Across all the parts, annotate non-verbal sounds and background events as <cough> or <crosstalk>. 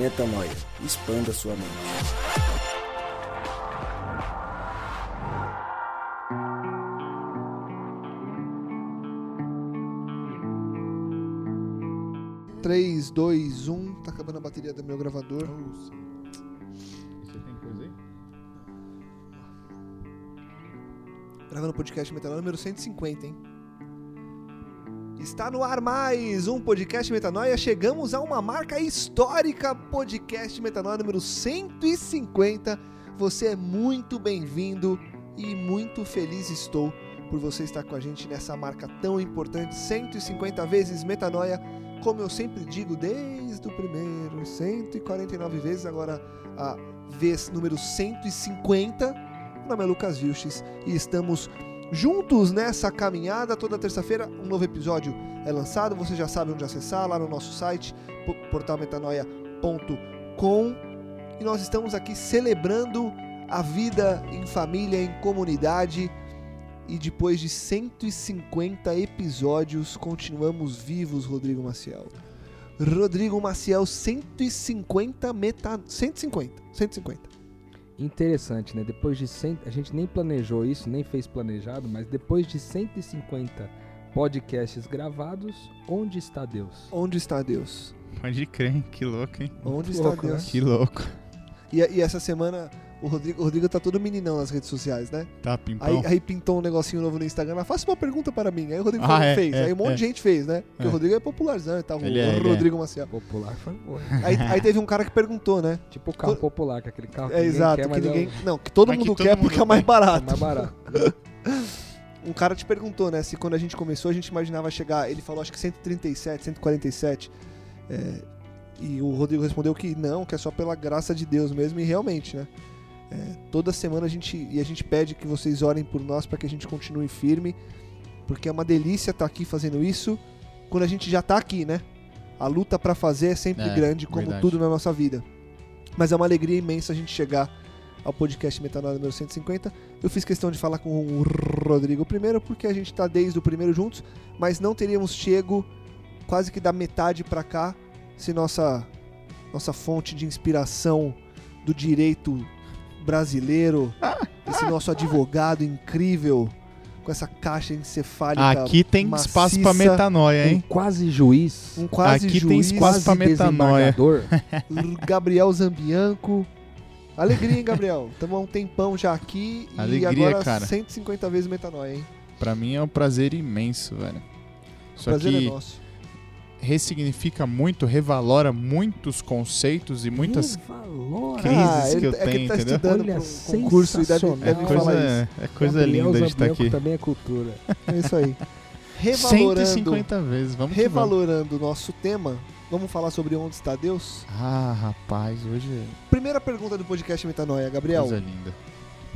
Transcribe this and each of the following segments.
Metanoia. Expanda sua mente. Três, dois, um. Tá acabando a bateria do meu gravador. Você tem coisa aí? Gravando o podcast Metanoia número 150, hein? Está no ar mais um podcast Metanoia. Chegamos a uma marca histórica, podcast Metanoia número 150. Você é muito bem-vindo e muito feliz estou por você estar com a gente nessa marca tão importante, 150 vezes Metanoia. Como eu sempre digo desde o primeiro, 149 vezes, agora a vez número 150. Meu nome é Lucas Vilches e estamos juntos nessa caminhada. Toda terça-feira um novo episódio é lançado. Você já sabe onde acessar lá no nosso site portalmetanoia.com. E nós estamos aqui celebrando a vida em família, em comunidade. E depois de 150 episódios, continuamos vivos, Rodrigo Maciel. Rodrigo Maciel, 150 meta. 150. 150. Interessante, né? Depois de 100, a gente nem planejou isso, nem fez planejado, mas depois de 150 podcasts gravados, onde está Deus? Onde está Deus? Pode crer, hein? Que louco, hein? Onde Muito está louco, né? Deus? Que louco. E, e essa semana o Rodrigo, o Rodrigo tá todo meninão nas redes sociais, né? Tá, pimpão. Aí, aí pintou um negocinho novo no Instagram, lá, faça uma pergunta para mim. Aí o Rodrigo Ah, falou, é, fez. é, aí um monte é. de gente fez, né? Porque É. o Rodrigo é popularzão e tal, o, Ele é, é. Rodrigo Maciel. Popular foi boa. Aí, aí teve um cara que perguntou, né? Tipo o carro Co- popular, que é aquele carro que É exato, quer, que ninguém. é Não, que todo Mas que mundo todo quer mundo porque é mais o- é barato. mais barato. <laughs> Um cara te perguntou, né? Se quando a gente começou a gente imaginava chegar. Ele falou acho que 137, 147. é, e o Rodrigo respondeu que não, que é só pela graça de Deus mesmo. E realmente, né? É, toda semana a gente. E a gente pede que vocês orem por nós para que a gente continue firme. Porque é uma delícia estar aqui fazendo isso quando a gente já tá aqui, né? A luta para fazer é sempre É, grande, como verdade. tudo na nossa vida. Mas é uma alegria imensa a gente chegar ao podcast Metanoia número 150. Eu fiz questão de falar com o Rodrigo primeiro, porque a gente tá desde o primeiro juntos, mas não teríamos chego quase que da metade pra cá se nossa, nossa fonte de inspiração do direito brasileiro, esse nosso advogado incrível, com essa caixa encefálica. Aqui tem espaço pra maciça, metanoia, Um hein? quase juiz, Um quase Aqui tem juiz, espaço pra quase metanoia. desembargador. <laughs> Gabriel Zambianco. Alegria, hein, Gabriel? Estamos há um tempão já aqui e Alegria, agora cara. 150 vezes metanoia, hein? Pra mim é um prazer imenso, velho. Só Prazer que é nosso. Ressignifica muito, revalora muitos conceitos e muitas Valora. crises que ele- eu é que ele tenho, tá entendeu? estudando Olha, um concurso e deve, é falar coisa, é coisa Gabriel linda de estar aqui. também é cultura. É isso aí. <laughs> Revalorando, 150 vezes, vamos que vamos. revalorando o nosso tema, vamos falar sobre onde está Deus? Ah, rapaz, hoje é Primeira pergunta do podcast Metanoia, Gabriel. coisa linda.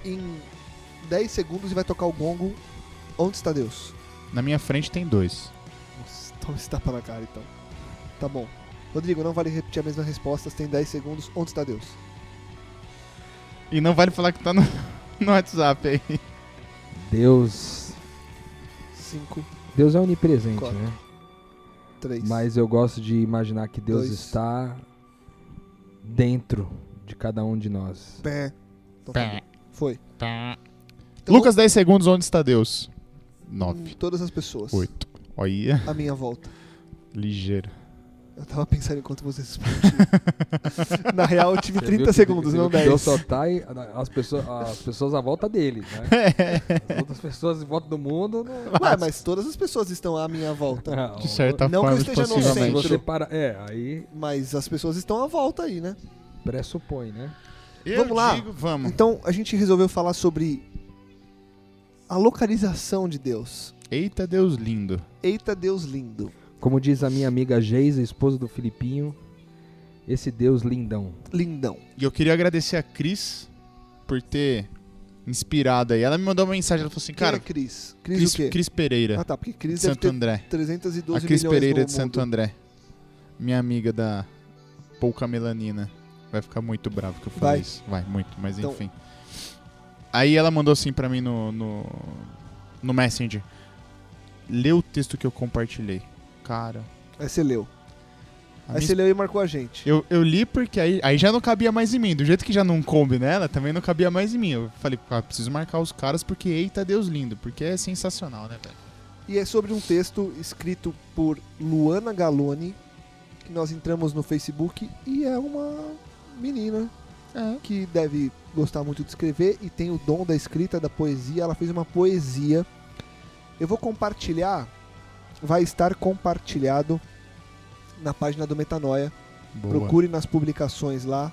Em 10 segundos e vai tocar o gongo. Onde está Deus? Na minha frente tem dois. Toma esse tapa na cara então. Tá bom. Rodrigo, não vale repetir a mesma resposta, tem 10 segundos. Onde está Deus? E não vale falar que tá no, no WhatsApp aí. Deus. 5, Deus é onipresente, Quatro. né? 3. Mas eu gosto de imaginar que Deus Dois. está dentro de cada um de nós. Pé. Bom. Foi. Então, Lucas, 10 segundos, onde está Deus? hum, 9, Todas as pessoas. 8. Olha, À minha volta. ligeiro. Eu tava pensando enquanto vocês explodiam. <laughs> Na real, eu tive Você 30 viu que- segundos, você não viu que 10. Deus só tá as pessoas, as pessoas à volta dele, né? <laughs> As outras pessoas em volta do mundo não. Ué, mas todas as pessoas estão à minha volta. Não, De certa Não que eu forma, esteja no Se centro. você para, é, aí Mas as pessoas estão à volta aí, né? pressupõe, né? Eu Vamos lá. digo, vamos. Então a gente resolveu falar sobre a localização de Deus. Eita Deus lindo. Eita Deus lindo. Como diz a minha amiga Geisa, esposa do Filipinho, esse Deus lindão. Lindão. E eu queria agradecer a Cris por ter inspirado aí. Ela me mandou uma mensagem, ela falou assim, Quem cara, é Cris? Cris, Cris, o quê? Cris Pereira, Ah tá, porque de Cris deve Santo André. 312 A Cris milhões Pereira de Santo mundo. André. Minha amiga da pouca melanina. Vai ficar muito bravo que eu falei Vai. isso. Vai, muito, mas Então- enfim. Aí ela mandou assim pra mim no, no, no Messenger. Lê o texto que eu compartilhei. Cara, Aí você leu. Aí minha você leu e marcou a gente. Eu, eu li porque aí, aí já não cabia mais em mim. Do jeito que já não coube nela, também não cabia mais em mim. Eu falei, ah, preciso marcar os caras porque, eita Deus lindo, porque é sensacional, né, velho? E é sobre um texto escrito por Luana Galoni, que nós entramos no Facebook e é uma menina É. que deve gostar muito de escrever e tem o dom da escrita, da poesia. Ela fez uma poesia. Eu vou compartilhar, vai estar compartilhado na página do Metanoia. Boa. Procure nas publicações lá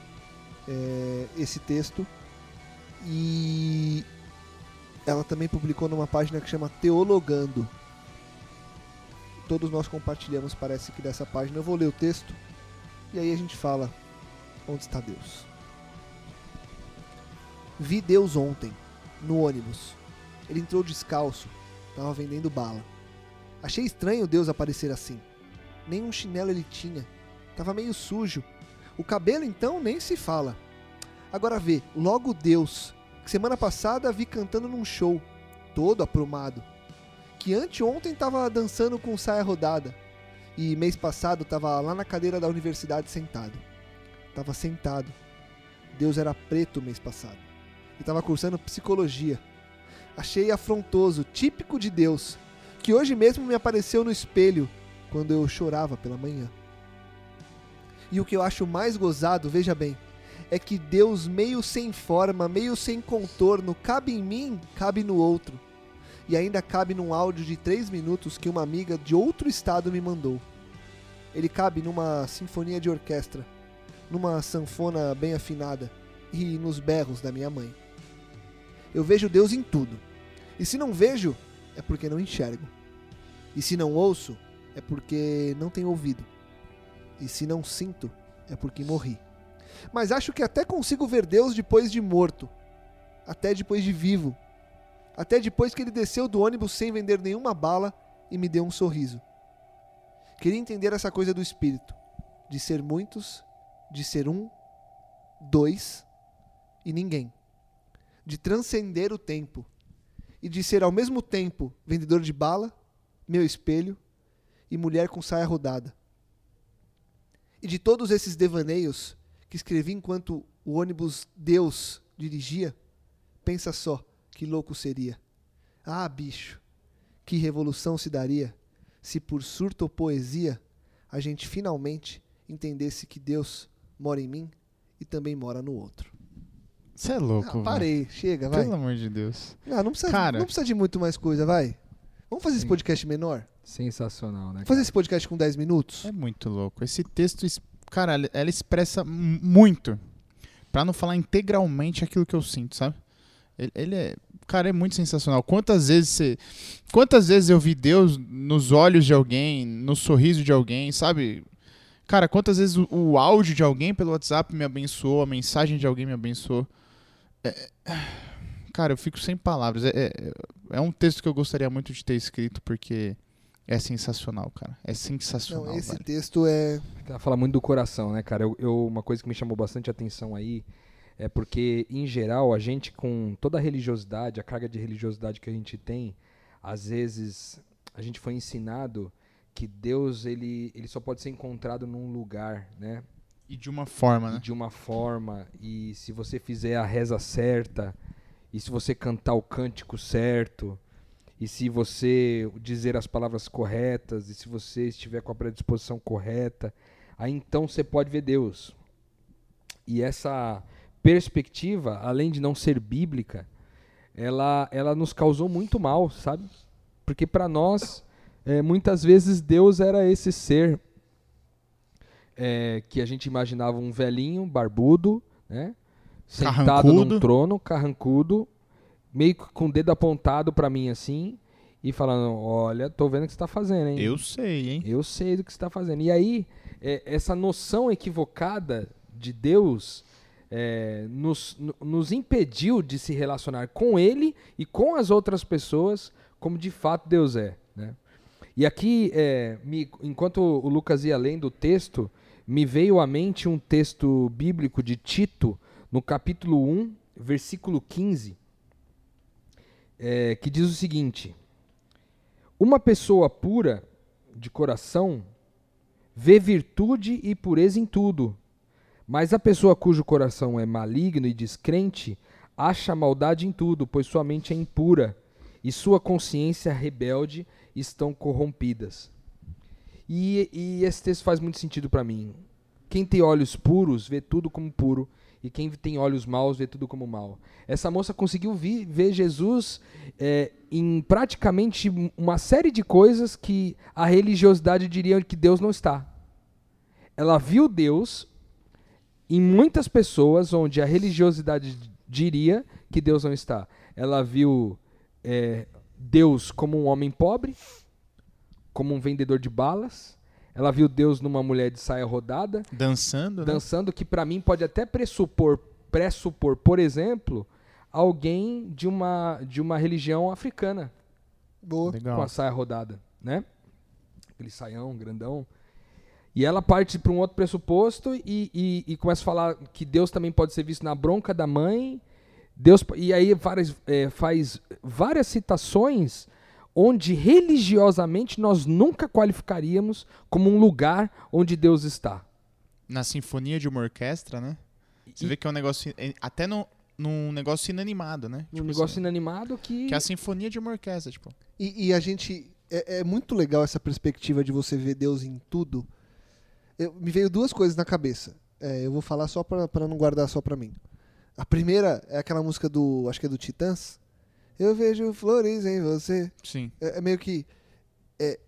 é, esse texto. E ela também publicou numa página que chama Teologando. Todos nós compartilhamos, parece que dessa página. Eu vou ler o texto e aí a gente fala onde está Deus. Vi Deus ontem, no ônibus. Ele entrou descalço, estava vendendo bala. Achei estranho Deus aparecer assim. Nem um chinelo ele tinha. Tava meio sujo. O cabelo então nem se fala. Agora vê, logo Deus, que semana passada vi cantando num show, todo aprumado. Que anteontem tava dançando com saia rodada. E mês passado tava lá na cadeira da universidade sentado. Tava sentado. Deus era preto mês passado. E tava cursando psicologia. Achei afrontoso, típico de Deus, que hoje mesmo me apareceu no espelho quando eu chorava pela manhã. E o que eu acho mais gozado, veja bem, é que Deus, meio sem forma, meio sem contorno, cabe em mim, cabe no outro. E ainda cabe num áudio de 3 minutos que uma amiga de outro estado me mandou. Ele cabe numa sinfonia de orquestra, numa sanfona bem afinada e nos berros da minha mãe. Eu vejo Deus em tudo. E se não vejo, é porque não enxergo. E se não ouço, é porque não tenho ouvido. E se não sinto, é porque morri. Mas acho que até consigo ver Deus depois de morto. Até depois de vivo. Até depois que ele desceu do ônibus sem vender nenhuma bala e me deu um sorriso. Queria entender essa coisa do espírito. De ser muitos, de ser um, dois e ninguém. De transcender o tempo. E de ser ao mesmo tempo vendedor de bala, meu espelho e mulher com saia rodada. E de todos esses devaneios que escrevi enquanto o ônibus Deus dirigia, pensa só que louco seria. Ah, bicho, que revolução se daria se por surto ou poesia a gente finalmente entendesse que Deus mora em mim e também mora no outro. Você é louco, Ah, parei, chega, vai. Pelo amor de Deus. Ah, não, precisa, Cara. não precisa de muito mais coisa, vai. Vamos fazer esse Sim. podcast menor? Sensacional, né? Vamos fazer esse podcast com 10 minutos? É muito louco. Esse texto, cara, ela- expressa muito. Pra não falar integralmente aquilo que eu sinto, sabe? Ele, ele é. Cara, é muito sensacional. Quantas vezes você. Quantas vezes eu vi Deus nos olhos de alguém, no sorriso de alguém, sabe? Cara, quantas vezes o, o áudio de alguém pelo WhatsApp me abençoou, a mensagem de alguém me abençoou. É- cara, eu fico sem palavras. É, é, é um texto que eu gostaria muito de ter escrito, porque é sensacional, cara. É sensacional. Não, esse velho. texto é. Ela fala muito do coração, né, cara? Eu, eu- uma coisa que me chamou bastante atenção aí é porque, em geral, a gente, com toda a religiosidade, a carga de religiosidade que a gente tem, às vezes a gente foi ensinado que Deus ele, ele só pode ser encontrado num lugar, né? E de uma forma, né? de uma forma, e se você fizer a reza certa, e se você cantar o cântico certo, e se você dizer as palavras corretas, e se você estiver com a predisposição correta, aí então você pode ver Deus. E essa perspectiva, além de não ser bíblica, ela, ela nos causou muito mal, sabe? Porque para nós, eh, muitas vezes Deus era esse ser é, que a gente imaginava um velhinho, barbudo, né? Sentado Carrancudo. num trono, carrancudo, meio que com o dedo apontado pra mim assim, e falando: Olha, tô vendo o que você tá fazendo, hein? Eu sei, hein? Eu sei do que você está fazendo. E aí, é, essa noção equivocada de Deus é, nos, no- nos impediu de se relacionar com Ele e com as outras pessoas como de fato Deus é. Né? E aqui, é, me- enquanto o Lucas ia lendo o texto, me veio à mente um texto bíblico de Tito, no capítulo 1, versículo 15, é, que diz o seguinte: Uma pessoa pura de coração vê virtude e pureza em tudo. Mas a pessoa cujo coração é maligno e descrente acha maldade em tudo, pois sua mente é impura e sua consciência rebelde estão corrompidas. E, e esse texto faz muito sentido para mim. Quem tem olhos puros vê tudo como puro, e quem tem olhos maus vê tudo como mal. Essa moça conseguiu vi- ver Jesus é, em praticamente uma série de coisas que a religiosidade diria que Deus não está. Ela viu Deus em muitas pessoas onde a religiosidade diria que Deus não está. Ela viu é, Deus como um homem pobre, como um vendedor de balas. Ela viu Deus numa mulher de saia rodada, Dançando, né? dançando, que para mim pode até pressupor, pressupor, por exemplo, alguém de uma, de uma religião africana Boa. com Legal. a saia rodada, né? Aquele saião grandão. E ela parte para um outro pressuposto e, e, e começa a falar que Deus também pode ser visto na bronca da mãe. Deus e aí várias, é, faz várias citações onde religiosamente nós nunca qualificaríamos como um lugar onde Deus está. Na sinfonia de uma orquestra, né? Você E- vê que é um negócio. Até no, num negócio inanimado, né? Um Tipo negócio assim, inanimado que, Que é a sinfonia de uma orquestra, tipo. E, e a gente. É, é muito legal essa perspectiva de você ver Deus em tudo. Eu- me veio duas coisas na cabeça. É, eu vou falar só pra, pra não guardar só pra mim. A primeira é aquela música do. Acho que é do Titãs. Eu vejo flores em você. Sim. É, é meio que. É,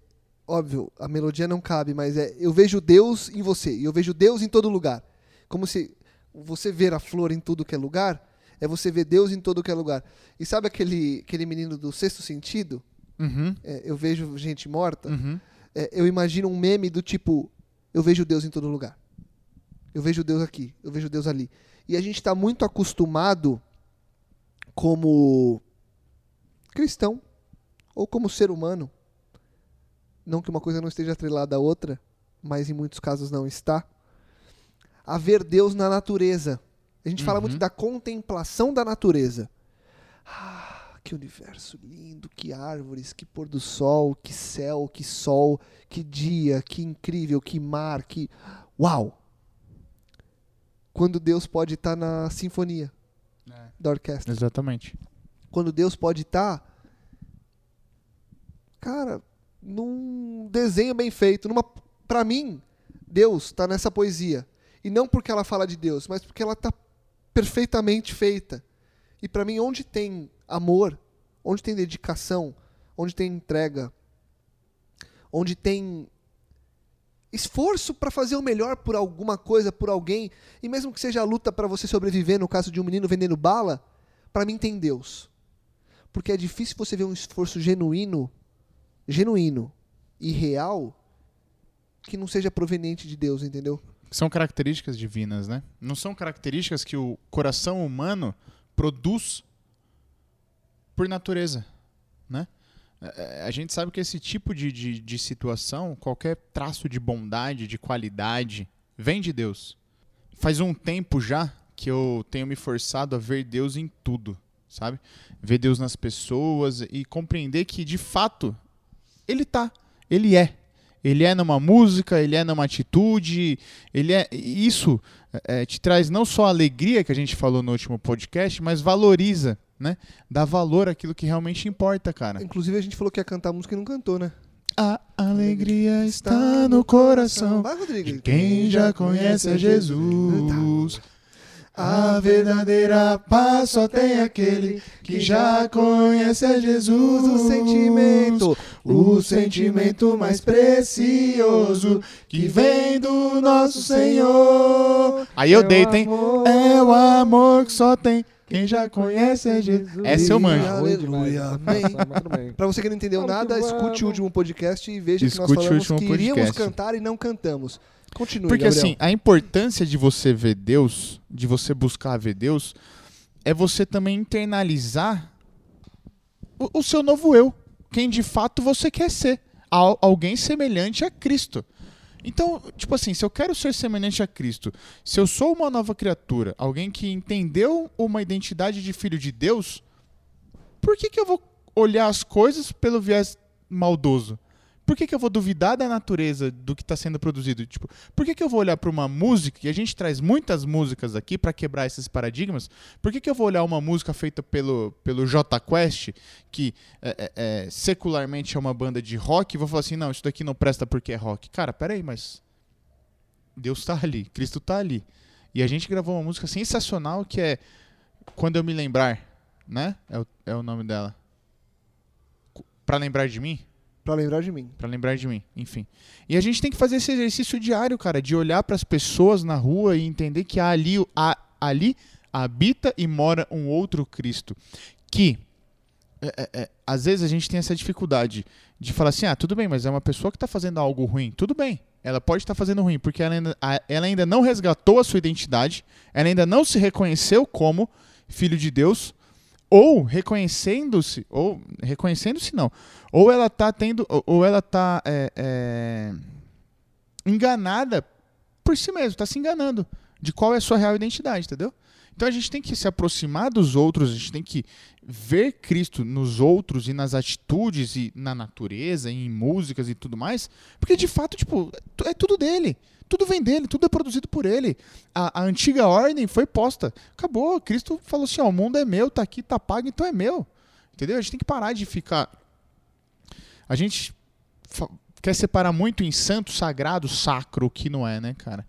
óbvio, a melodia não cabe, mas é. Eu vejo Deus em você. E eu vejo Deus em todo lugar. Como se você ver a flor em tudo que é lugar, é você ver Deus em todo que é lugar. E sabe aquele, aquele menino do sexto sentido? Uhum. É, eu vejo gente morta. Uhum. É, eu imagino um meme do tipo: eu vejo Deus em todo lugar. Eu vejo Deus aqui, eu vejo Deus ali. E a gente está muito acostumado, como cristão, ou como ser humano, não que uma coisa não esteja atrelada à outra, mas em muitos casos não está, a ver Deus na natureza. A gente fala Uhum. muito da contemplação da natureza. Ah, que universo lindo, que árvores, que pôr do sol, que céu, que sol, que dia, que incrível, que mar, que. Uau! Quando Deus pode estar na sinfonia da orquestra. Exatamente. Quando Deus pode estar. Cara, num desenho bem feito. Numa, pra mim, Deus está nessa poesia. E não porque ela fala de Deus, mas porque ela está perfeitamente feita. E pra mim, onde tem amor, onde tem dedicação, onde tem entrega, onde tem esforço para fazer o melhor por alguma coisa, por alguém, e mesmo que seja a luta para você sobreviver, no caso de um menino vendendo bala, pra mim tem Deus. Porque é difícil você ver um esforço genuíno, genuíno e real que não seja proveniente de Deus, entendeu? São características divinas, né? Não são características que o coração humano produz por natureza, né? É, A gente sabe que esse tipo de, de, de situação, qualquer traço de bondade, de qualidade, vem de Deus. Faz um tempo já que eu tenho me forçado a ver Deus em tudo, sabe? Ver Deus nas pessoas e compreender que, de fato, Ele tá, Ele é. Ele é numa música, ele é numa atitude, ele é. Isso é, te traz não só a alegria que a gente falou no último podcast, mas valoriza, né? Dá valor àquilo que realmente importa, cara. Inclusive a gente falou que ia cantar música e não cantou, né? A alegria está no coração Vai, Rodrigo. de quem já conhece a Jesus. A verdadeira paz só tem aquele que já conhece a Jesus. O sentimento. o sentimento mais precioso que vem do nosso Senhor. Aí eu deito, hein? É o amor que só tem quem já conhece a Jesus. Essa eu manjo. Aleluia, amém. Pra você que não entendeu nada, escute o último podcast e veja que nós Escute o falamos que iríamos podcast. cantar e não cantamos. Continue, Porque Gabriel. assim, a importância de você ver Deus, de você buscar ver Deus, é você também internalizar o, o seu novo eu. Quem de fato você quer ser. Al- alguém semelhante a Cristo. Então, tipo assim, se eu quero ser semelhante a Cristo, se eu sou uma nova criatura, alguém que entendeu uma identidade de filho de Deus, por que, que eu vou olhar as coisas pelo viés maldoso? Por que, que eu vou duvidar da natureza do que está sendo produzido? Tipo, por que, que eu vou olhar para uma música, e a gente traz muitas músicas aqui para quebrar esses paradigmas, por que, que eu vou olhar uma música feita pelo, pelo J Quest, que é, é, é, secularmente é uma banda de rock, e vou falar assim, não, isso daqui não presta porque é rock. Cara, peraí, mas Deus está ali, Cristo está ali. E a gente gravou uma música sensacional que é Quando Eu Me Lembrar, né? É o, é o nome dela. Para lembrar de mim? Pra lembrar de mim. Pra lembrar de mim, enfim. E a gente tem que fazer esse exercício diário, cara, de olhar para as pessoas na rua e entender que ali, a, ali habita e mora um outro Cristo. Que, é, é, é, às vezes, a gente tem essa dificuldade de falar assim: ah, tudo bem, mas é uma pessoa que está fazendo algo ruim. Tudo bem, ela pode estar tá fazendo ruim, porque ela ainda, ela ainda não resgatou a sua identidade, ela ainda não se reconheceu como filho de Deus ou reconhecendo-se, ou reconhecendo-se não, ou ela tá tendo, ou ela tá é, é, enganada por si mesma, está se enganando de qual é a sua real identidade, entendeu? Então a gente tem que se aproximar dos outros, a gente tem que ver Cristo nos outros e nas atitudes e na natureza, e em músicas e tudo mais, porque de fato, tipo, é tudo dele. Tudo vem dele, tudo é produzido por ele. A, a antiga ordem foi posta. Acabou. Cristo falou assim: ó, o mundo é meu, tá aqui, tá pago, então é meu. Entendeu? A gente tem que parar de ficar. A gente quer separar muito em santo, sagrado, sacro, que não é, né, cara?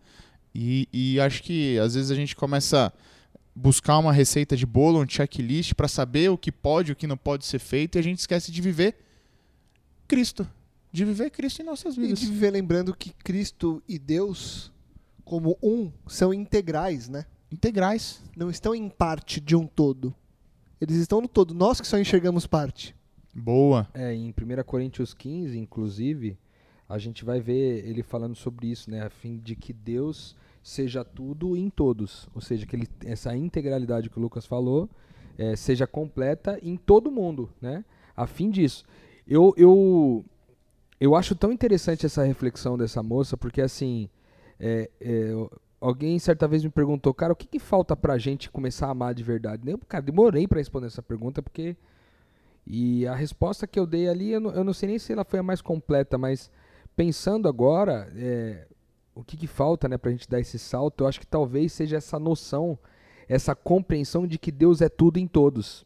E, e acho que às vezes a gente começa a buscar uma receita de bolo, um checklist para saber o que pode o que não pode ser feito e a gente esquece de viver Cristo de viver Cristo em nossas vidas. E de viver lembrando que Cristo e Deus, como um, são integrais, né? Integrais. Não estão em parte de um todo. Eles estão no todo. Nós que só enxergamos parte. Boa. É, em 1 Coríntios 15, inclusive, a gente vai ver ele falando sobre isso, né? A fim de que Deus seja tudo em todos. Ou seja, que ele, essa integralidade que o Lucas falou é, seja completa em todo mundo, né? A fim disso. Eu, eu, eu acho tão interessante essa reflexão dessa moça, porque assim, é, é, alguém certa vez me perguntou, cara, o que, que falta pra gente começar a amar de verdade? Eu, cara, demorei para responder essa pergunta, porque. E a resposta que eu dei ali, eu não, eu não sei nem se ela foi a mais completa, mas pensando agora, é, o que, que falta né, pra gente dar esse salto, eu acho que talvez seja essa noção, essa compreensão de que Deus é tudo em todos.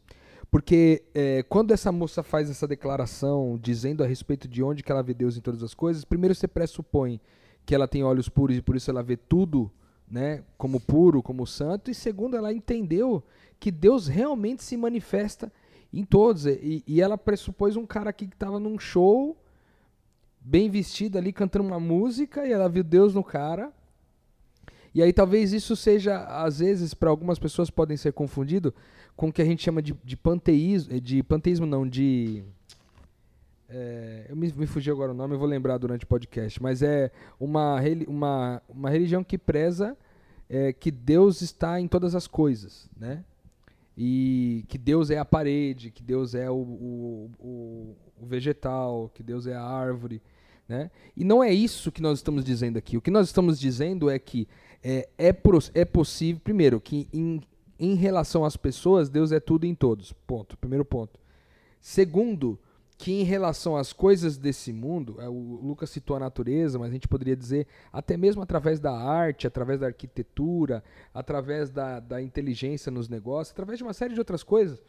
Porque é, quando essa moça faz essa declaração dizendo a respeito de onde que ela vê Deus em todas as coisas, primeiro você pressupõe que ela tem olhos puros e por isso ela vê tudo né, como puro, como santo, e segundo, ela entendeu que Deus realmente se manifesta em todos. E, e ela pressupôs um cara aqui que estava num show, bem vestido ali, cantando uma música, e ela viu Deus no cara. E aí talvez isso seja, às vezes, para algumas pessoas podem ser confundido com o que a gente chama de, de panteísmo, de panteísmo não, de... É, eu me, me fugi agora o nome, eu vou lembrar durante o podcast, mas é uma, uma, uma religião que preza é, que Deus está em todas as coisas, né? E que Deus é a parede, que Deus é o, o, o, o vegetal, que Deus é a árvore, né? E não é isso que nós estamos dizendo aqui. O que nós estamos dizendo é que é, é, é possível, primeiro, que em, em relação às pessoas, Deus é tudo em todos. Ponto. Primeiro ponto. Segundo, que em relação às coisas desse mundo, é, o Lucas citou a natureza, mas a gente poderia dizer até mesmo através da arte, através da arquitetura, através da, da inteligência nos negócios, através de uma série de outras coisas,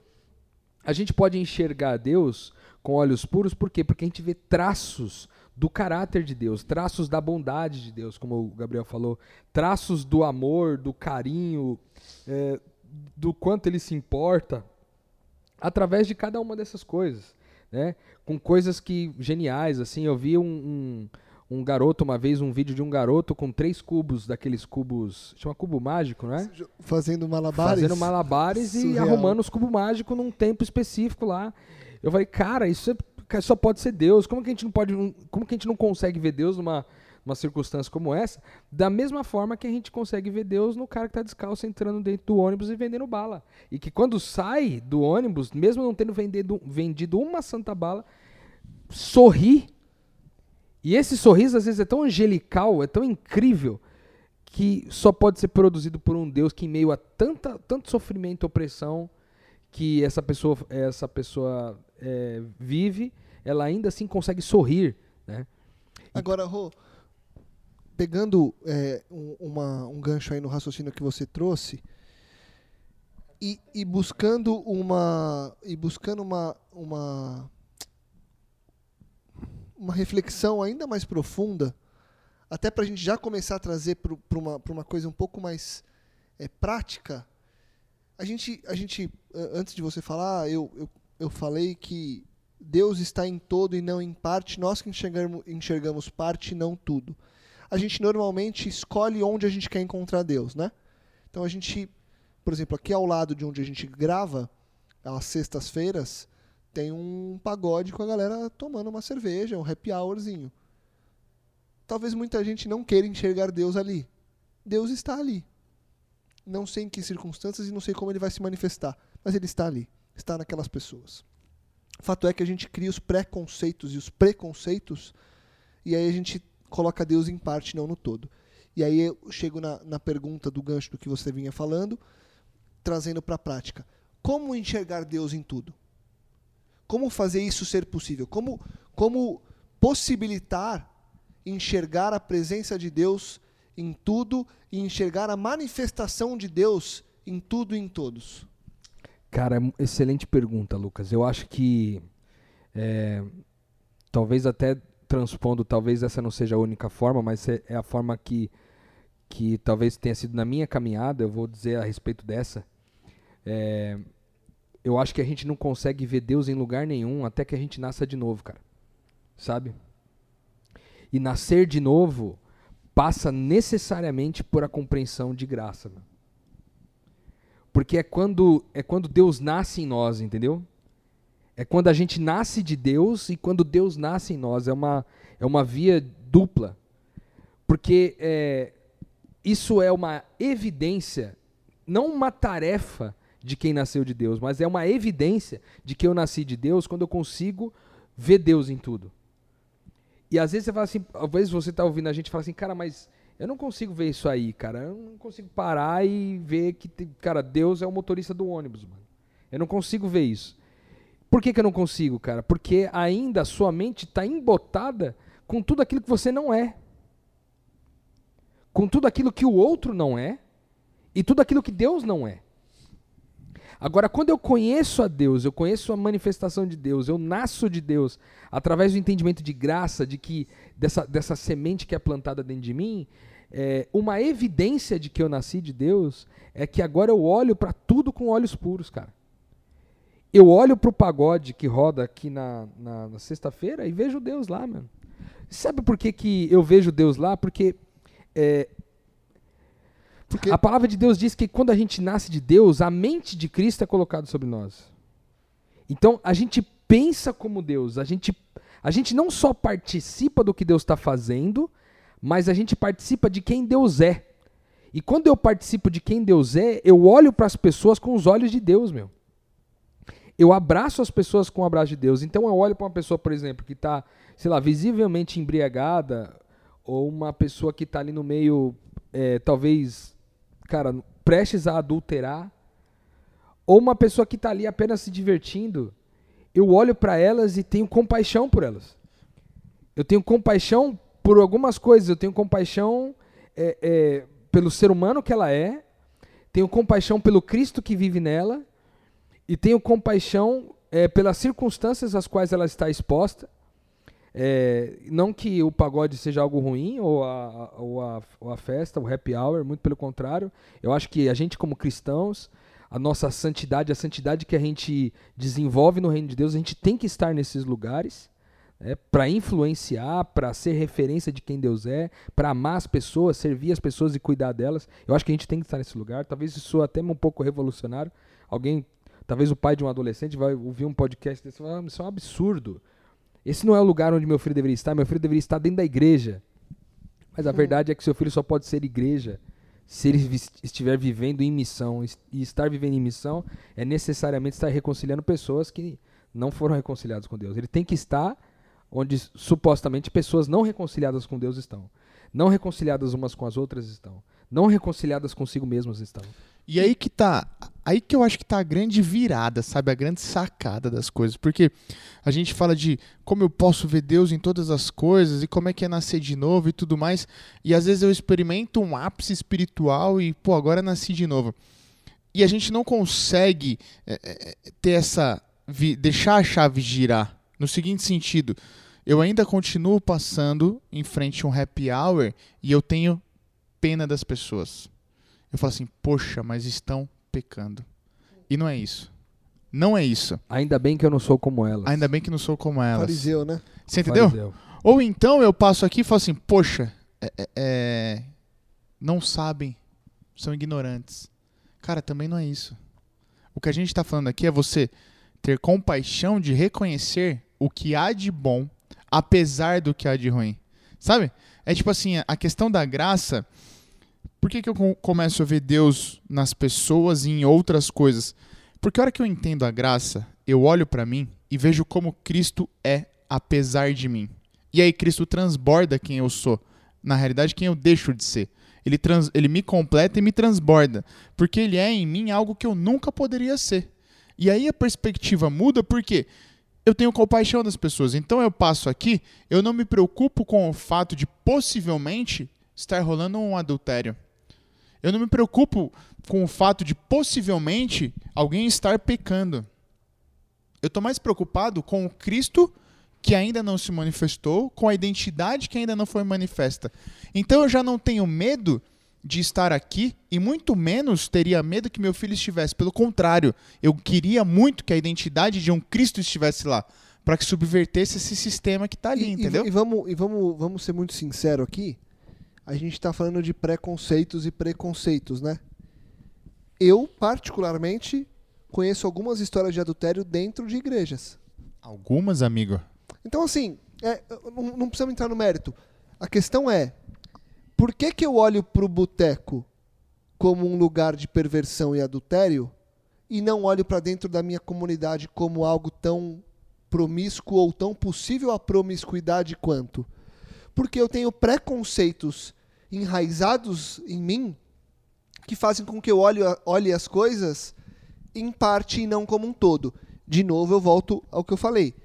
a gente pode enxergar Deus com olhos puros, por quê? Porque a gente vê traços do caráter de Deus, traços da bondade de Deus, como o Gabriel falou, traços do amor, do carinho, é, do quanto ele se importa através de cada uma dessas coisas, né? Com coisas que geniais, assim, eu vi um, um, um, garoto uma vez, um vídeo de um garoto com três cubos, daqueles cubos, chama cubo mágico, né? Fazendo malabares. Fazendo malabares e arrumando os cubos mágicos num tempo específico lá. Eu falei, cara, isso é, só pode ser Deus. Como que a gente não pode, como que a gente não consegue ver Deus numa uma circunstância como essa, da mesma forma que a gente consegue ver Deus no cara que está descalço entrando dentro do ônibus e vendendo bala. E que quando sai do ônibus, mesmo não tendo vendido, vendido uma santa bala, sorri. E esse sorriso às vezes é tão angelical, é tão incrível, que só pode ser produzido por um Deus que em meio a tanta, tanto sofrimento e opressão que essa pessoa, essa pessoa é, vive, ela ainda assim consegue sorrir né? Agora, Rô, pegando é, um, uma- um gancho aí no raciocínio que você trouxe e, e buscando uma e buscando uma, uma uma reflexão ainda mais profunda, até para a gente já começar a trazer para uma, uma coisa um pouco mais é, prática. A gente, a gente antes de você falar, eu, eu, eu falei que Deus está em todo e não em parte, nós que enxergamos, enxergamos parte e não tudo. A gente normalmente escolhe onde a gente quer encontrar Deus, né? Então a gente, por exemplo, aqui ao lado de onde a gente grava, às sextas-feiras, tem um pagode com a galera tomando uma cerveja, um happy hourzinho. Talvez muita gente não queira enxergar Deus ali. Deus está ali. Não sei em que circunstâncias e não sei como ele vai se manifestar, mas ele está ali, está naquelas pessoas. Fato é que a gente cria os preconceitos e os preconceitos, e aí a gente coloca Deus em parte, não no todo. E aí eu chego na, na pergunta do gancho do que você vinha falando, trazendo para a prática. Como enxergar Deus em tudo? Como fazer isso ser possível? Como, como possibilitar enxergar a presença de Deus em tudo e enxergar a manifestação de Deus em tudo e em todos? Cara, é excelente pergunta, Lucas. Eu acho que é, talvez até transpondo, talvez essa não seja a única forma, mas é, é a forma que, que talvez tenha sido na minha caminhada, eu vou dizer a respeito dessa. É, eu acho que a gente não consegue ver Deus em lugar nenhum até que a gente nasça de novo, cara. Sabe? E nascer de novo passa necessariamente por a compreensão de graça. Meu. Porque é quando, é quando Deus nasce em nós, entendeu? É quando a gente nasce de Deus e quando Deus nasce em nós. É uma, é uma via dupla. Porque é, isso é uma evidência, não uma tarefa de quem nasceu de Deus, mas é uma evidência de que eu nasci de Deus quando eu consigo ver Deus em tudo. E às vezes você fala assim, às vezes você está ouvindo a gente e fala assim, cara, mas eu não consigo ver isso aí, cara. Eu não consigo parar e ver que, cara, Deus é o motorista do ônibus, mano. Eu não consigo ver isso. Por que, que eu não consigo, cara? Porque ainda a sua mente está embotada com tudo aquilo que você não é. Com tudo aquilo que o outro não é e tudo aquilo que Deus não é. Agora, quando eu conheço a Deus, eu conheço a manifestação de Deus, eu nasço de Deus, através do entendimento de graça, de que dessa, dessa semente que é plantada dentro de mim, é, uma evidência de que eu nasci de Deus é que agora eu olho para tudo com olhos puros, cara. Eu olho para o pagode que roda aqui na, na, na sexta-feira e vejo Deus lá, mano. Sabe por que, que eu vejo Deus lá? Porque é, Porque a palavra de Deus diz que quando a gente nasce de Deus, a mente de Cristo é colocada sobre nós. Então a gente pensa como Deus, a gente, a gente não só participa do que Deus está fazendo, mas a gente participa de quem Deus é. E quando eu participo de quem Deus é, eu olho para as pessoas com os olhos de Deus, meu. Eu abraço as pessoas com o abraço de Deus. Então eu olho para uma pessoa, por exemplo, que está, sei lá, visivelmente embriagada, ou uma pessoa que está ali no meio, é, talvez, cara, prestes a adulterar, ou uma pessoa que está ali apenas se divertindo, eu olho para elas e tenho compaixão por elas. Eu tenho compaixão por algumas coisas, eu tenho compaixão é, é, pelo ser humano que ela é, tenho compaixão pelo Cristo que vive nela, e tenho compaixão é, pelas circunstâncias às quais ela está exposta. É, não que o pagode seja algo ruim, ou a, ou, a, ou a festa, o happy hour, muito pelo contrário. Eu acho que a gente, como cristãos, a nossa santidade, a santidade que a gente desenvolve no reino de Deus, a gente tem que estar nesses lugares né, para influenciar, para ser referência de quem Deus é, para amar as pessoas, servir as pessoas e cuidar delas. Eu acho que a gente tem que estar nesse lugar. Talvez isso até um pouco revolucionário. Alguém, talvez o pai de um adolescente vai ouvir um podcast desse e falar, ah, isso é um absurdo. Esse não é o lugar onde meu filho deveria estar. Meu filho deveria estar dentro da igreja. Mas a verdade é que seu filho só pode ser igreja se ele estiver vivendo em missão. E estar vivendo em missão é necessariamente estar reconciliando pessoas que não foram reconciliadas com Deus. Ele tem que estar onde supostamente pessoas não reconciliadas com Deus estão. Não reconciliadas umas com as outras estão. Não reconciliadas consigo mesmas estão. E aí que tá. Aí que eu acho que tá a grande virada, sabe? A grande sacada das coisas. Porque a gente fala de como eu posso ver Deus em todas as coisas e como é que é nascer de novo e tudo mais. E às vezes eu experimento um ápice espiritual e, pô, agora nasci de novo. E a gente não consegue é, é, ter essa. deixar a chave girar. No seguinte sentido, eu ainda continuo passando em frente a um happy hour e eu tenho pena das pessoas. Eu falo assim, poxa, mas estão pecando. E não é isso. Não é isso. Ainda bem que eu não sou como elas. Ainda bem que não sou como elas. Fariseu, né? Você entendeu? Fariseu. Ou então eu passo aqui e falo assim, poxa, é- é- é, não sabem, são ignorantes. Cara, também não é isso. O que a gente está falando aqui é você ter compaixão de reconhecer o que há de bom, apesar do que há de ruim. Sabe? É tipo assim, a questão da graça. Por que, que eu com- começo a ver Deus nas pessoas e em outras coisas? Porque a hora que eu entendo a graça, eu olho pra mim e vejo como Cristo é apesar de mim. E aí Cristo transborda quem eu sou. Na realidade, quem eu deixo de ser. Ele, trans, ele me completa e me transborda. Porque ele é em mim algo que eu nunca poderia ser. E aí a perspectiva muda porque eu tenho compaixão das pessoas. Então eu passo aqui, eu não me preocupo com o fato de possivelmente estar rolando um adultério. Eu não me preocupo com o fato de possivelmente alguém estar pecando. Eu estou mais preocupado com o Cristo que ainda não se manifestou, com a identidade que ainda não foi manifesta. Então eu já não tenho medo de estar aqui e muito menos teria medo que meu filho estivesse. Pelo contrário, eu queria muito que a identidade de um Cristo estivesse lá, para que subvertesse esse sistema que está ali, E- e- entendeu? E, vamos, e vamos, vamos ser muito sincero aqui. A gente está falando de preconceitos e preconceitos, né? Eu, particularmente, conheço algumas histórias de adultério dentro de igrejas. Algumas, amigo. Então, assim, é, não, não precisamos entrar no mérito. A questão é: por que, que eu olho para o boteco como um lugar de perversão e adultério e não olho para dentro da minha comunidade como algo tão promíscuo ou tão possível a promiscuidade quanto? Porque eu tenho preconceitos enraizados em mim que fazem com que eu olhe, olhe as coisas em parte e não como um todo. De novo, eu volto ao que eu falei.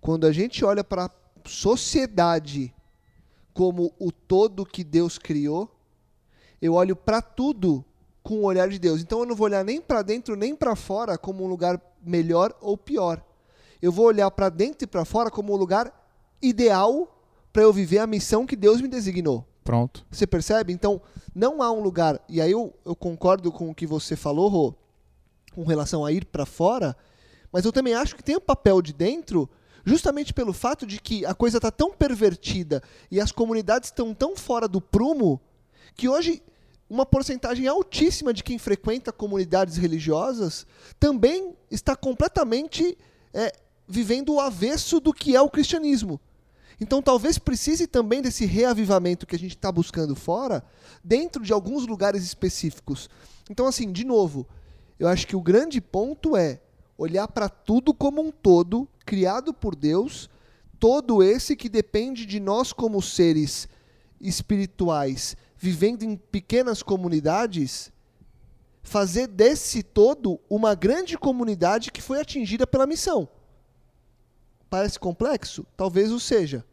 Quando a gente olha para a sociedade como o todo que Deus criou, eu olho para tudo com o olhar de Deus. Então eu não vou olhar nem para dentro nem para fora como um lugar melhor ou pior. Eu vou olhar para dentro e para fora como um lugar ideal para eu viver a missão que Deus me designou. Pronto. Você percebe? Então, não há um lugar. E aí eu, eu concordo com o que você falou, Rô, com relação a ir para fora, mas eu também acho que tem o papel de dentro, justamente pelo fato de que a coisa está tão pervertida e as comunidades estão tão fora do prumo, que hoje uma porcentagem altíssima de quem frequenta comunidades religiosas também está completamente é, vivendo o avesso do que é o cristianismo. Então talvez precise também desse reavivamento que a gente está buscando fora, dentro de alguns lugares específicos. Então, assim, de novo, eu acho que o grande ponto é olhar para tudo como um todo, criado por Deus, todo esse que depende de nós como seres espirituais, vivendo em pequenas comunidades, fazer desse todo uma grande comunidade que foi atingida pela missão. Parece complexo? Talvez o seja.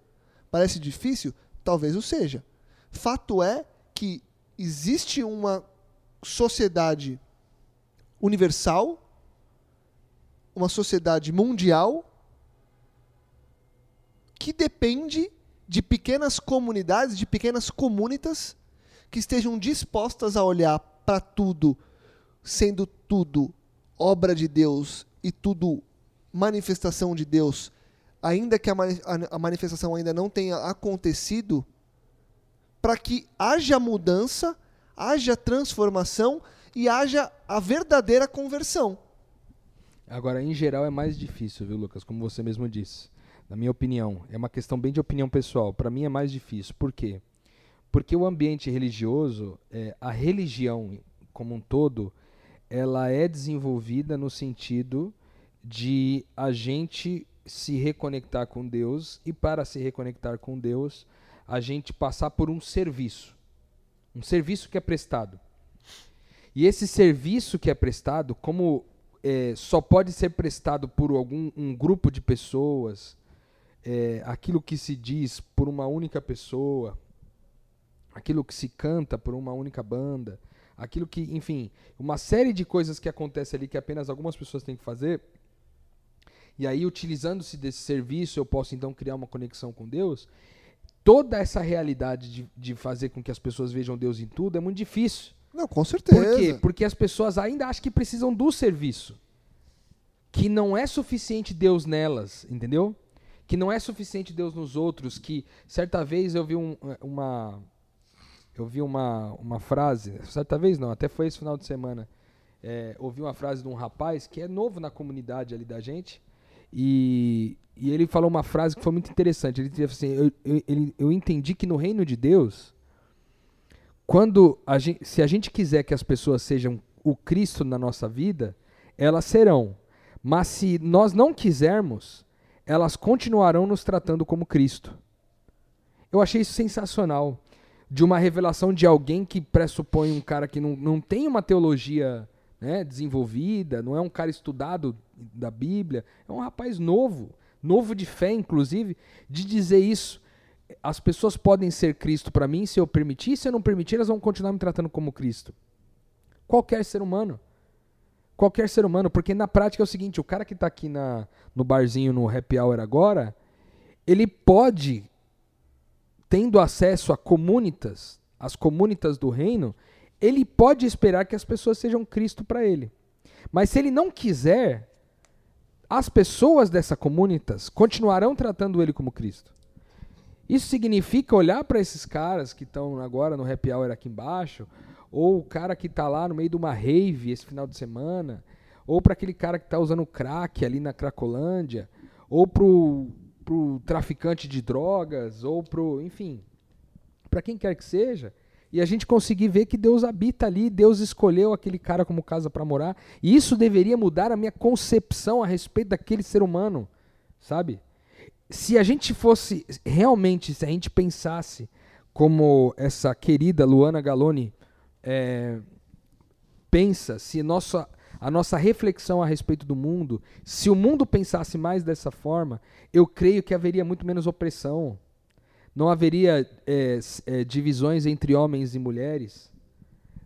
Parece difícil? Talvez o seja. Fato é que existe uma sociedade universal, uma sociedade mundial, que depende de pequenas comunidades, de pequenas comunitas que estejam dispostas a olhar para tudo, sendo tudo obra de Deus e tudo manifestação de Deus, ainda que a, mani- a- manifestação ainda não tenha acontecido, para que haja mudança, haja transformação e haja a verdadeira conversão. Agora, em geral, é mais difícil, viu, Lucas? Como você mesmo disse. Na minha opinião, é uma questão bem de opinião pessoal. Para mim é mais difícil. Por quê? Porque o ambiente religioso, é, a religião como um todo, ela é desenvolvida no sentido de a gente se reconectar com Deus e para se reconectar com Deus, a gente passar por um serviço. Um serviço que é prestado. E esse serviço que é prestado, como é, só pode ser prestado por algum um grupo de pessoas, é, aquilo que se diz por uma única pessoa, aquilo que se canta por uma única banda, aquilo que, enfim, uma série de coisas que acontece ali que apenas algumas pessoas têm que fazer. E aí, utilizando-se desse serviço, eu posso então criar uma conexão com Deus. Toda essa realidade de, de fazer com que as pessoas vejam Deus em tudo é muito difícil. Não, com certeza. Por quê? Porque as pessoas ainda acham que precisam do serviço. Que não é suficiente Deus nelas, entendeu? Que não é suficiente Deus nos outros. Que certa vez eu vi um, uma. Eu vi uma, uma frase, certa vez não, até foi esse final de semana. É, ouvi uma frase de um rapaz que é novo na comunidade ali da gente. E, e ele falou uma frase que foi muito interessante. Ele disse assim: eu, eu, eu entendi que no reino de Deus quando a gente, se a gente quiser que as pessoas sejam o Cristo na nossa vida, elas serão. Mas se nós não quisermos, elas continuarão nos tratando como Cristo. Eu achei isso sensacional. De uma revelação de alguém que pressupõe um cara que não, não tem uma teologia né, desenvolvida, não é um cara estudado da Bíblia, é um rapaz novo, novo de fé, inclusive, de dizer isso as pessoas podem ser Cristo para mim se eu permitir, se eu não permitir, elas vão continuar me tratando como Cristo. Qualquer ser humano. Qualquer ser humano, porque na prática é o seguinte, o cara que está aqui na, no barzinho, no happy hour agora, ele pode, tendo acesso a comunitas, as comunitas do reino, ele pode esperar que as pessoas sejam Cristo para ele. Mas se ele não quiser, as pessoas dessa comunitas continuarão tratando ele como Cristo. Isso significa olhar para esses caras que estão agora no happy hour aqui embaixo, ou o cara que está lá no meio de uma rave esse final de semana, ou para aquele cara que está usando crack ali na Cracolândia, ou pro, pro traficante de drogas, ou pro, enfim, para quem quer que seja, e a gente conseguir ver que Deus habita ali, Deus escolheu aquele cara como casa para morar, e isso deveria mudar a minha concepção a respeito daquele ser humano, sabe? se a gente fosse realmente, se a gente pensasse como essa querida Luana Galoni é, pensa, se nossa, a nossa reflexão a respeito do mundo, se o mundo pensasse mais dessa forma, eu creio que haveria muito menos opressão. Não haveria é, é, divisões entre homens e mulheres.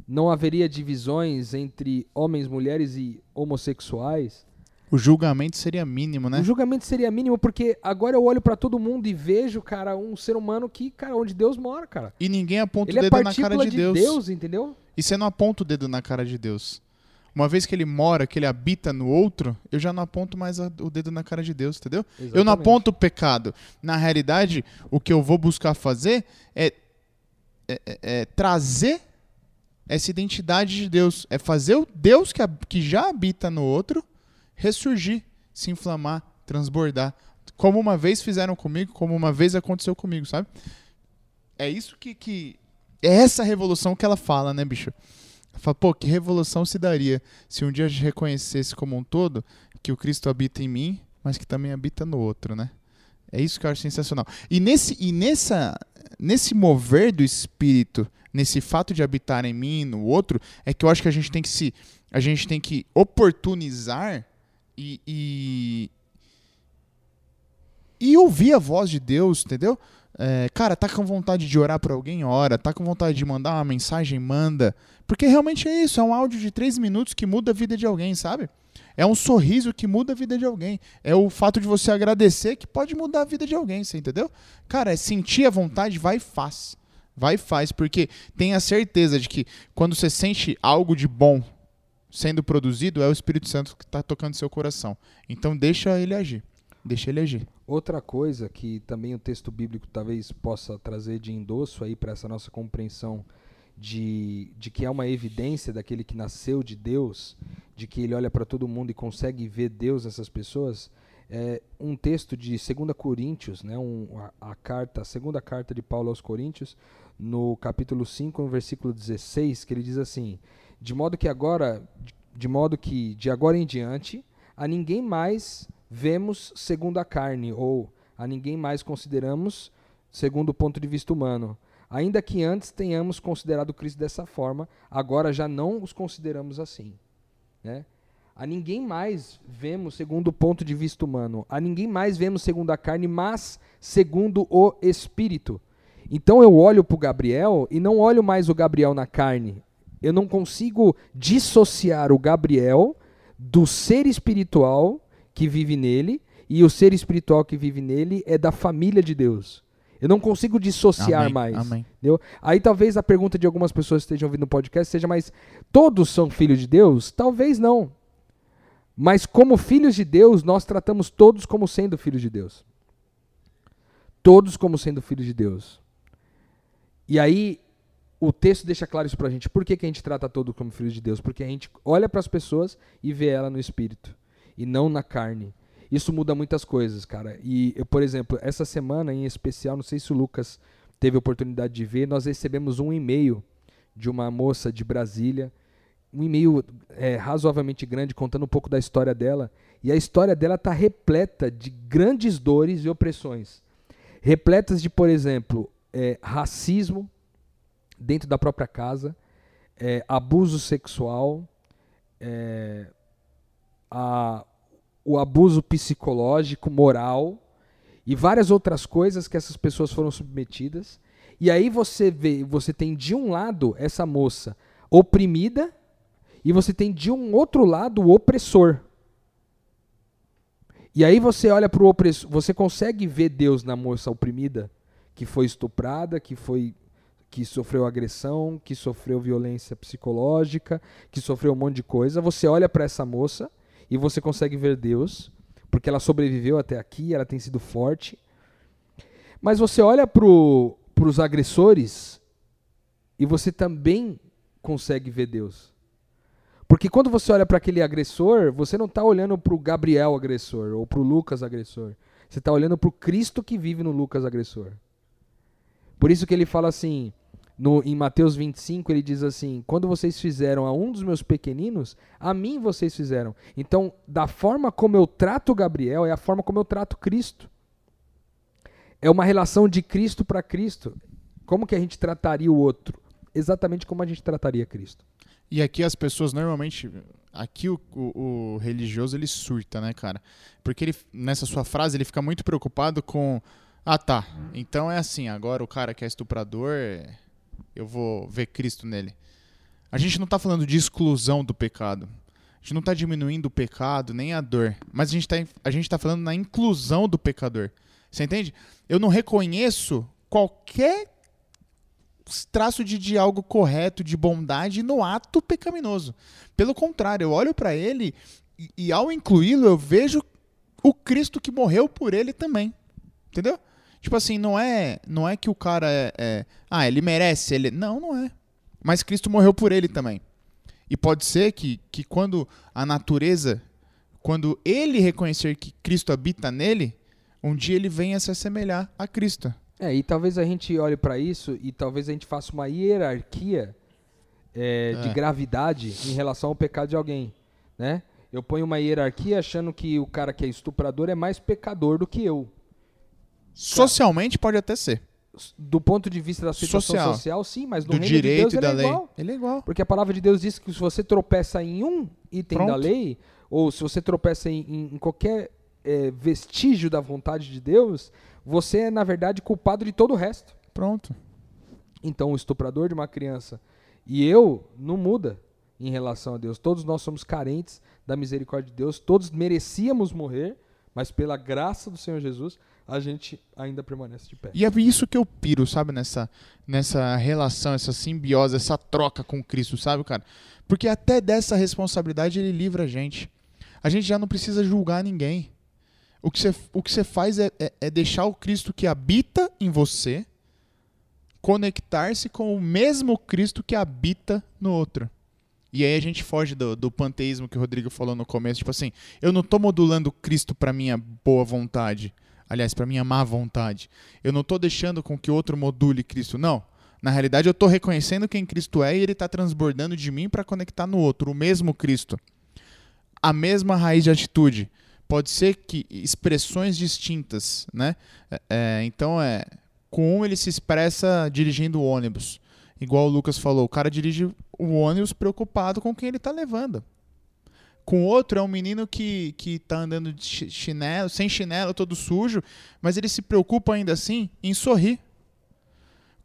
Não haveria divisões entre homens, mulheres e homossexuais. O julgamento seria mínimo, né? O julgamento seria mínimo porque agora eu olho para todo mundo e vejo, cara, um ser humano que, cara, onde Deus mora, cara. E ninguém aponta Ele o dedo é na cara de, de Deus. Deus, entendeu? E você não aponta o dedo na cara de Deus. Uma vez que ele mora, que ele habita no outro, eu já não aponto mais a- o dedo na cara de Deus, entendeu? Eu não Exatamente. aponto o pecado. Na realidade, o que eu vou buscar fazer é, é- é- é trazer essa identidade de Deus. É fazer o Deus que, que já habita no outro ressurgir, se inflamar, transbordar. Como uma vez fizeram comigo, como uma vez aconteceu comigo, sabe? É isso que. que é essa revolução que ela fala, né, bicho? Ela fala, pô, que revolução se daria se um dia a gente reconhecesse como um todo que o Cristo habita em mim, mas que também habita no outro, né? É isso que eu acho sensacional. E nesse, e nessa, nesse mover do Espírito, nesse fato de habitar em mim e no outro, é que eu acho que a gente tem que se. A gente tem que oportunizar e, e, e ouvir a voz de Deus, entendeu? É, cara, tá com vontade de orar por alguém? Ora. Tá com vontade de mandar uma mensagem? Manda. Porque realmente é isso. É um áudio de três minutos que muda a vida de alguém, sabe? É um sorriso que muda a vida de alguém. É o fato de você agradecer que pode mudar a vida de alguém, você entendeu? Cara, é sentir a vontade, vai e faz. Vai e faz, porque tenha certeza de que quando você sente algo de bom sendo produzido, é o Espírito Santo que está tocando seu coração. Então deixa ele agir. Deixa ele agir. Outra coisa que também o texto bíblico talvez possa trazer de endosso aí para essa nossa compreensão de, de que é uma evidência daquele que nasceu de Deus, de que ele olha para todo mundo e consegue ver Deus nessas pessoas, é um texto de 2 Coríntios, né, um, a, a carta, a segunda carta de Paulo aos Coríntios, no capítulo 5, no versículo 16, que ele diz assim: De modo que agora, de, modo que de agora em diante, a ninguém mais vemos segundo a carne, ou a ninguém mais consideramos segundo o ponto de vista humano. Ainda que antes tenhamos considerado Cristo dessa forma, agora já não os consideramos assim. Né? A ninguém mais vemos segundo o ponto de vista humano, a ninguém mais vemos segundo a carne, mas segundo o Espírito. Então eu olho para o Gabriel e não olho mais o Gabriel na carne. Eu não consigo dissociar o Gabriel do ser espiritual que vive nele, e o ser espiritual que vive nele é da família de Deus. Eu não consigo dissociar Amém, mais. amém. Entendeu? Aí talvez a pergunta de algumas pessoas que estejam ouvindo o podcast seja, mas todos são filhos de Deus? Talvez não. Mas como filhos de Deus, nós tratamos todos como sendo filhos de Deus. Todos como sendo filhos de Deus. E aí o texto deixa claro isso pra gente. Por que, que a gente trata todos como filhos de Deus? Porque a gente olha para as pessoas e vê ela no espírito e não na carne. Isso muda muitas coisas, cara. E, eu, por exemplo, essa semana em especial, não sei se o Lucas teve a oportunidade de ver, nós recebemos um e-mail de uma moça de Brasília, um e-mail é, razoavelmente grande contando um pouco da história dela. E a história dela está repleta de grandes dores e opressões. Repletas de, por exemplo, é, racismo dentro da própria casa, é, abuso sexual, é, a, o abuso psicológico, moral e várias outras coisas que essas pessoas foram submetidas. E aí você vê, você tem de um lado essa moça oprimida e você tem de um outro lado o opressor. E aí você olha para o opressor, você consegue ver Deus na moça oprimida, que foi estuprada, que foi que sofreu agressão, que sofreu violência psicológica, que sofreu um monte de coisa. Você olha para essa moça e você consegue ver Deus, porque ela sobreviveu até aqui, ela tem sido forte. Mas você olha para os agressores e você também consegue ver Deus. Porque quando você olha para aquele agressor, você não está olhando para o Gabriel agressor ou para o Lucas agressor. Você está olhando para o Cristo que vive no Lucas agressor. Por isso que ele fala assim, no, em Mateus 25, ele diz assim: Quando vocês fizeram a um dos meus pequeninos, a mim vocês fizeram. Então, da forma como eu trato Gabriel, é a forma como eu trato Cristo. É uma relação de Cristo para Cristo. Como que a gente trataria o outro? Exatamente como a gente trataria Cristo. E aqui as pessoas normalmente. Aqui o, o- o religioso ele surta, né, cara? Porque ele, nessa sua frase ele fica muito preocupado com. Ah, tá. Então é assim, agora o cara que é estuprador, eu vou ver Cristo nele. A gente não tá falando de exclusão do pecado. A gente não tá diminuindo o pecado, nem a dor. Mas a gente tá, gente tá falando na inclusão do pecador. Você entende? Eu não reconheço qualquer traço de, de algo correto, de bondade no ato pecaminoso. Pelo contrário, eu olho para ele e, e ao incluí-lo eu vejo o Cristo que morreu por ele também. Entendeu? Tipo assim, não é, não é que o cara é, é- ah, ele merece, ele não, não é. Mas Cristo morreu por ele também. E pode ser que, que quando a natureza, quando ele reconhecer que Cristo habita nele, um dia ele venha se assemelhar a Cristo. É, e talvez a gente olhe para isso e talvez a gente faça uma hierarquia é, de É. gravidade em relação ao pecado de alguém, né? Eu ponho uma hierarquia achando que o cara que é estuprador é mais pecador do que eu. Socialmente pode até ser. Do ponto de vista da situação social, Social. sim, mas no Do reino direito de e Deus da ele é lei. igual. Ele é igual. Porque a palavra de Deus diz que se você tropeça em um item da Pronto. lei, ou se você tropeça em, em- em qualquer é, vestígio da vontade de Deus, você é, na verdade, culpado de todo o resto. Pronto. Então, o estuprador de uma criança e eu não muda em relação a Deus. Todos nós somos carentes da misericórdia de Deus, todos merecíamos morrer, mas pela graça do Senhor Jesus, a gente ainda permanece de pé. E é isso que eu piro, sabe, nessa, nessa relação, essa simbiose, essa troca com Cristo, sabe, cara? Porque até dessa responsabilidade ele livra a gente. A gente já não precisa julgar ninguém. O que você, o que você faz é, é, é deixar o Cristo que habita em você conectar-se com o mesmo Cristo que habita no outro. E aí a gente foge do, do panteísmo que o Rodrigo falou no começo. Tipo assim, eu não tô modulando Cristo pra minha boa vontade. Aliás, pra minha má vontade. Eu não tô deixando com que outro module Cristo. Não. Na realidade, eu tô reconhecendo quem Cristo é e ele tá transbordando de mim pra conectar no outro, o mesmo Cristo. A mesma raiz de atitude. Pode ser que expressões distintas, né? É, é, então é Com um, ele se expressa dirigindo o ônibus. Igual o Lucas falou, o cara dirige o ônibus preocupado com quem ele tá levando. Com outro, é um menino que, que tá andando de chi- chinelo, sem chinelo, todo sujo, mas ele se preocupa ainda assim em sorrir.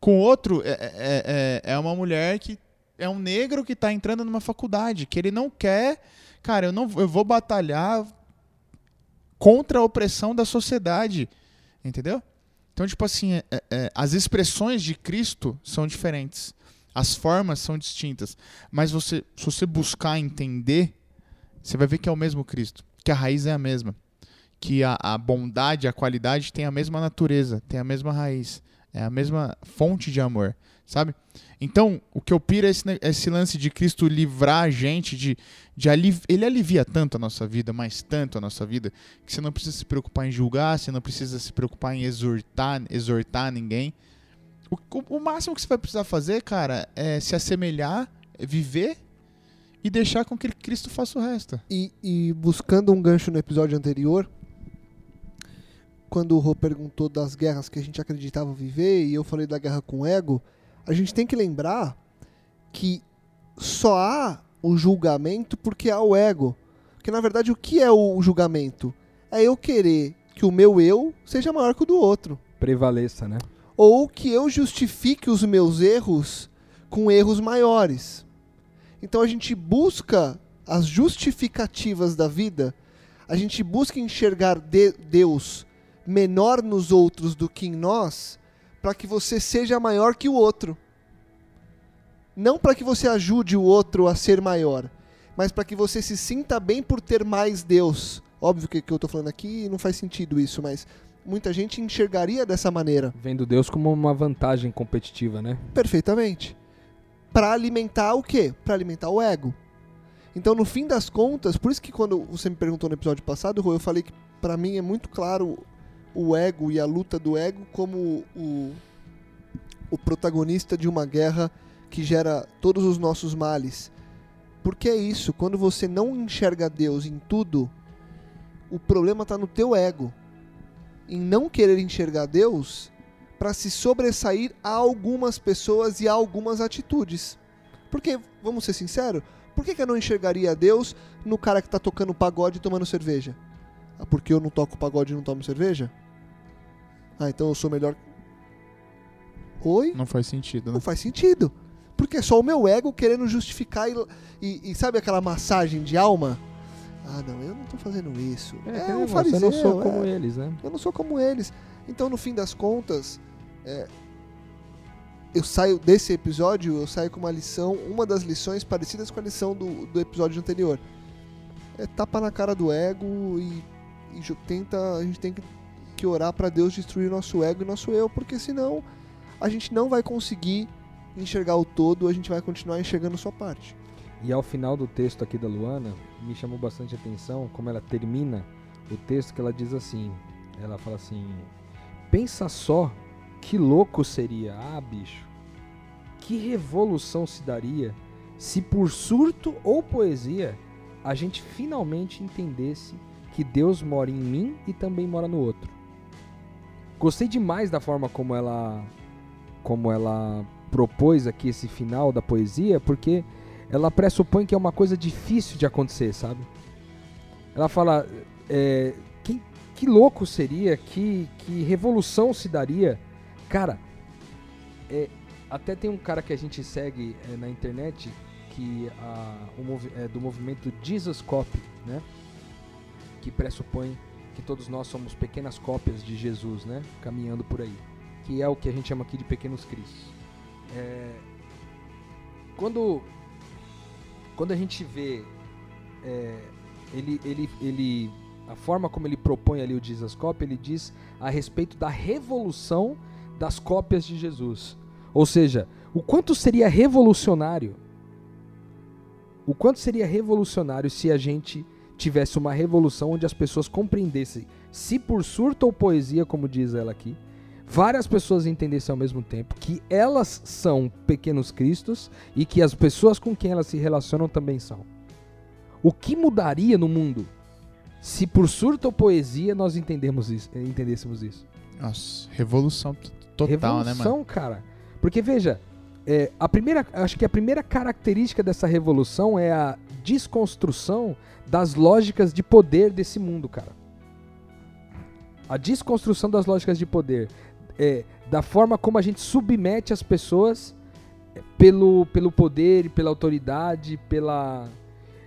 Com outro, é, é, é, é uma mulher que é um negro que tá entrando numa faculdade, que ele não quer. Cara, eu, não, eu vou batalhar contra a opressão da sociedade. Entendeu? Então, tipo assim, é- é- é, as expressões de Cristo são diferentes. As formas são distintas. Mas você, se você buscar entender, você vai ver que é o mesmo Cristo. Que a raiz é a mesma. Que a, a bondade, a qualidade tem a mesma natureza, tem a mesma raiz. É a mesma fonte de amor, sabe? Então, o que eu piro é esse, esse lance de Cristo livrar a gente de. de aliv ele alivia tanto a nossa vida, mas tanto a nossa vida, que você não precisa se preocupar em julgar, você não precisa se preocupar em exortar, exortar ninguém. O, o- o máximo que você vai precisar fazer, cara, é se assemelhar, viver e deixar com que Cristo faça o resto. E, e buscando um gancho no episódio anterior, quando o Rô perguntou das guerras que a gente acreditava viver e eu falei da guerra com o ego, a gente tem que lembrar que só há o julgamento porque há o ego. Porque na verdade o que é o julgamento? É eu querer que o meu eu seja maior que o do outro. Prevaleça, né? Ou que eu justifique os meus erros com erros maiores. Então a gente busca as justificativas da vida, a gente busca enxergar de- Deus menor nos outros do que em nós, para que você seja maior que o outro. Não para que você ajude o outro a ser maior, mas para que você se sinta bem por ter mais Deus. Óbvio que o que eu estou falando aqui não faz sentido isso, mas muita gente enxergaria dessa maneira. Vendo Deus como uma vantagem competitiva, né? Perfeitamente. Para alimentar o quê? Para alimentar o ego. Então, no fim das contas, por isso que quando você me perguntou no episódio passado, Rô, eu falei que para mim é muito claro o ego e a luta do ego como o, o protagonista de uma guerra que gera todos os nossos males. Porque é isso, quando você não enxerga Deus em tudo, o problema está no teu ego. Em não querer enxergar Deus para se sobressair a algumas pessoas e a algumas atitudes. Porque, vamos ser sinceros, por que, que eu não enxergaria Deus no cara que tá tocando pagode e tomando cerveja? Ah, porque eu não toco pagode e não tomo cerveja? Ah, então eu sou melhor. Oi? Não faz sentido, né? Não faz sentido. Porque é só o meu ego querendo justificar e, e- e sabe aquela massagem de alma? Ah, não, eu não tô fazendo isso. É, É, um fariseu. eu não sou é. como eles, né? Eu não sou como eles. Então, no fim das contas, é, eu saio desse episódio, eu saio com uma lição, uma das lições parecidas com a lição do, do episódio anterior. É tapa na cara do ego e, e tenta, a gente tem que, que orar para Deus destruir nosso ego e nosso eu, porque senão a gente não vai conseguir enxergar o todo, a gente vai continuar enxergando sua parte. E ao final do texto aqui da Luana, me chamou bastante atenção como ela termina o texto que ela diz assim, ela fala assim: "Pensa só que louco seria, ah, bicho. Que revolução se daria se por surto ou poesia a gente finalmente entendesse que Deus mora em mim e também mora no outro." Gostei demais da forma como ela como ela propôs aqui esse final da poesia, porque ela pressupõe que é uma coisa difícil de acontecer, sabe? Ela fala, é, que, que louco seria, que, que revolução se daria. Cara, é, até tem um cara que a gente segue é, na internet, que a, movi- é do movimento Jesus Copy, né? Que pressupõe que todos nós somos pequenas cópias de Jesus, né? Caminhando por aí. Que é o que a gente chama aqui de pequenos cristos. É, quando quando a gente vê é, ele, ele, ele a forma como ele propõe ali o Jesus Copy, ele diz a respeito da revolução das cópias de Jesus. Ou seja, o quanto seria revolucionário o quanto seria revolucionário se a gente tivesse uma revolução onde as pessoas compreendessem, se por surto ou poesia, como diz ela aqui, várias pessoas entendessem ao mesmo tempo que elas são pequenos cristos e que as pessoas com quem elas se relacionam também são. O que mudaria no mundo se por surto ou poesia nós entendemos isso, entendêssemos isso? Nossa, revolução Total, né, revolução, mano? cara. Porque veja, é, a primeira, acho que a primeira característica dessa revolução é a desconstrução das lógicas de poder desse mundo, cara. A desconstrução das lógicas de poder, é, da forma como a gente submete as pessoas é, pelo, pelo poder, pela autoridade, pela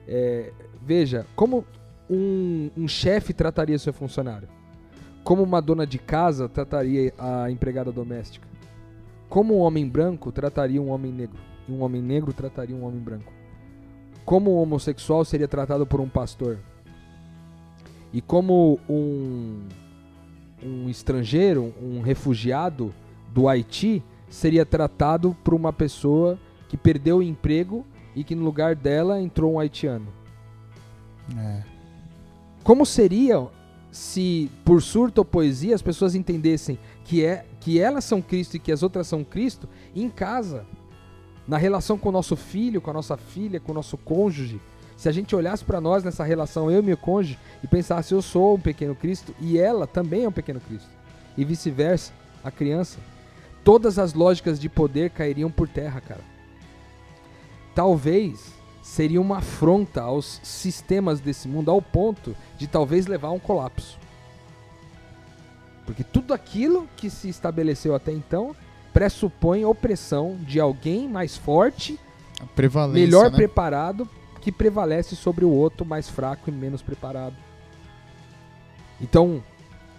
é, veja como um, um chefe trataria seu funcionário, como uma dona de casa trataria a empregada doméstica. Como um homem branco trataria um homem negro. E um homem negro trataria um homem branco. Como um homossexual seria tratado por um pastor. E como um, um estrangeiro, um refugiado do Haiti, seria tratado por uma pessoa que perdeu o emprego e que no lugar dela entrou um haitiano. É. Como seria se, por surto ou poesia, as pessoas entendessem que, é, que elas são Cristo e que as outras são Cristo em casa, na relação com o nosso filho, com a nossa filha, com o nosso cônjuge? Se a gente olhasse para nós nessa relação, eu e meu cônjuge, e pensasse, eu sou um pequeno Cristo e ela também é um pequeno Cristo, e vice-versa, a criança, todas as lógicas de poder cairiam por terra, cara. Talvez seria uma afronta aos sistemas desse mundo ao ponto de talvez levar a um colapso. Porque tudo aquilo que se estabeleceu até então pressupõe opressão de alguém mais forte, melhor né? preparado, que prevalece sobre o outro mais fraco e menos preparado. Então,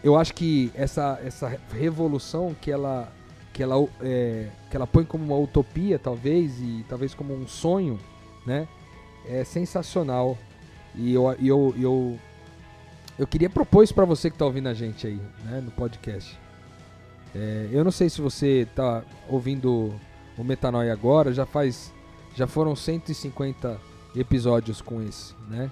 eu acho que essa, essa revolução que ela, que, ela, é, que ela põe como uma utopia, talvez, e talvez como um sonho, né? É sensacional. E eu, eu, eu, eu queria propor isso pra você que tá ouvindo a gente aí, né, no podcast. É, eu não sei se você tá ouvindo o Metanoia agora, já faz. Já foram 150 episódios com esse, né?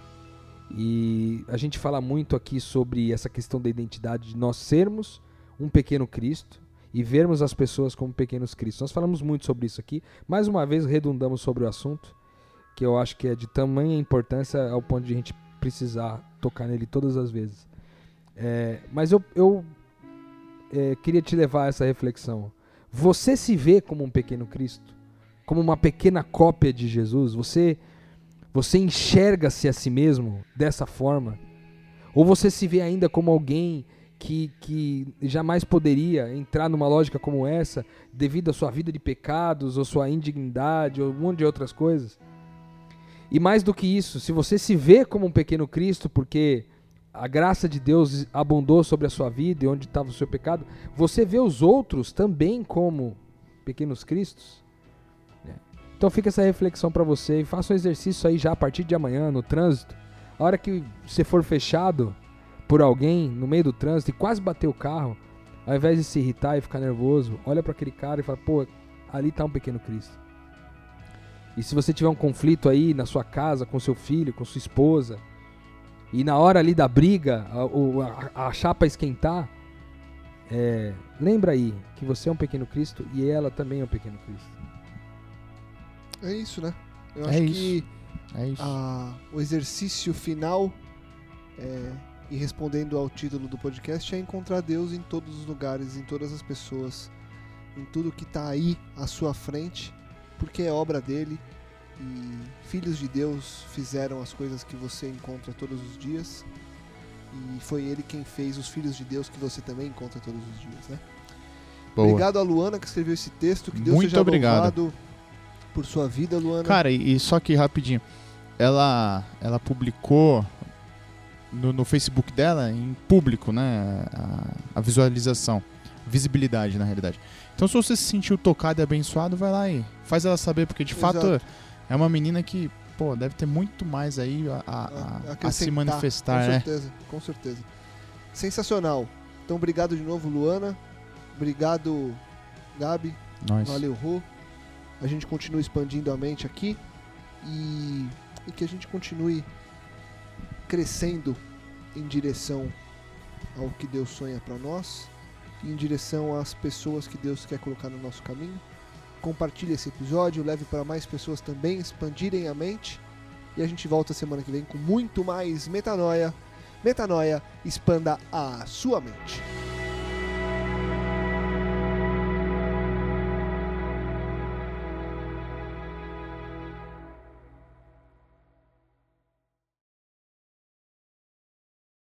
E a gente fala muito aqui sobre essa questão da identidade de nós sermos um pequeno Cristo e vermos as pessoas como pequenos Cristos. Nós falamos muito sobre isso aqui. Mais uma vez redundamos sobre o assunto, que eu acho que é de tamanha importância ao ponto de a gente precisar tocar nele todas as vezes. É, mas eu, eu é, queria te levar a essa reflexão. Você se vê como um pequeno Cristo? Como uma pequena cópia de Jesus? Você você enxerga-se a si mesmo dessa forma? Ou você se vê ainda como alguém que, que jamais poderia entrar numa lógica como essa devido à sua vida de pecados, ou sua indignidade, ou um monte de outras coisas? E mais do que isso, se você se vê como um pequeno Cristo, porque a graça de Deus abundou sobre a sua vida e onde estava o seu pecado, você vê os outros também como pequenos Cristos? Então fica essa reflexão para você e faça um exercício aí já a partir de amanhã no trânsito. A hora que você for fechado por alguém no meio do trânsito e quase bater o carro, ao invés de se irritar e ficar nervoso, olha para aquele cara e fala: "Pô, ali tá um pequeno Cristo". E se você tiver um conflito aí na sua casa com seu filho, com sua esposa, e na hora ali da briga, a, a- a chapa esquentar, é, lembra aí que você é um pequeno Cristo e ela também é um pequeno Cristo. É isso, né? Eu É acho isso. que É isso. a- o exercício final é, e respondendo ao título do podcast é encontrar Deus em todos os lugares, em todas as pessoas, em tudo que está aí à sua frente, porque é obra dele e filhos de Deus fizeram as coisas que você encontra todos os dias e foi ele quem fez os filhos de Deus que você também encontra todos os dias, né? Boa. Obrigado a Luana que escreveu esse texto, que Deus Muito seja obrigado. por sua vida, Luana. Cara, e, e só que rapidinho, ela, ela publicou no, no Facebook dela, em público, né, a, a visualização, visibilidade na realidade. Então se você se sentiu tocado e abençoado, vai lá e faz ela saber, porque de fato Exato. é uma menina que, pô, deve ter muito mais aí a, a- a- a- se manifestar, com né? certeza, com certeza. Sensacional. Então, obrigado de novo, Luana. Obrigado, Gabi. Nós. Valeu, Rô. A gente continua expandindo a mente aqui e, e que a gente continue crescendo em direção ao que Deus sonha para nós em direção às pessoas que Deus quer colocar no nosso caminho. Compartilhe esse episódio, leve para mais pessoas também expandirem a mente. E a gente volta semana que vem com muito mais metanoia. Metanoia, expanda a sua mente.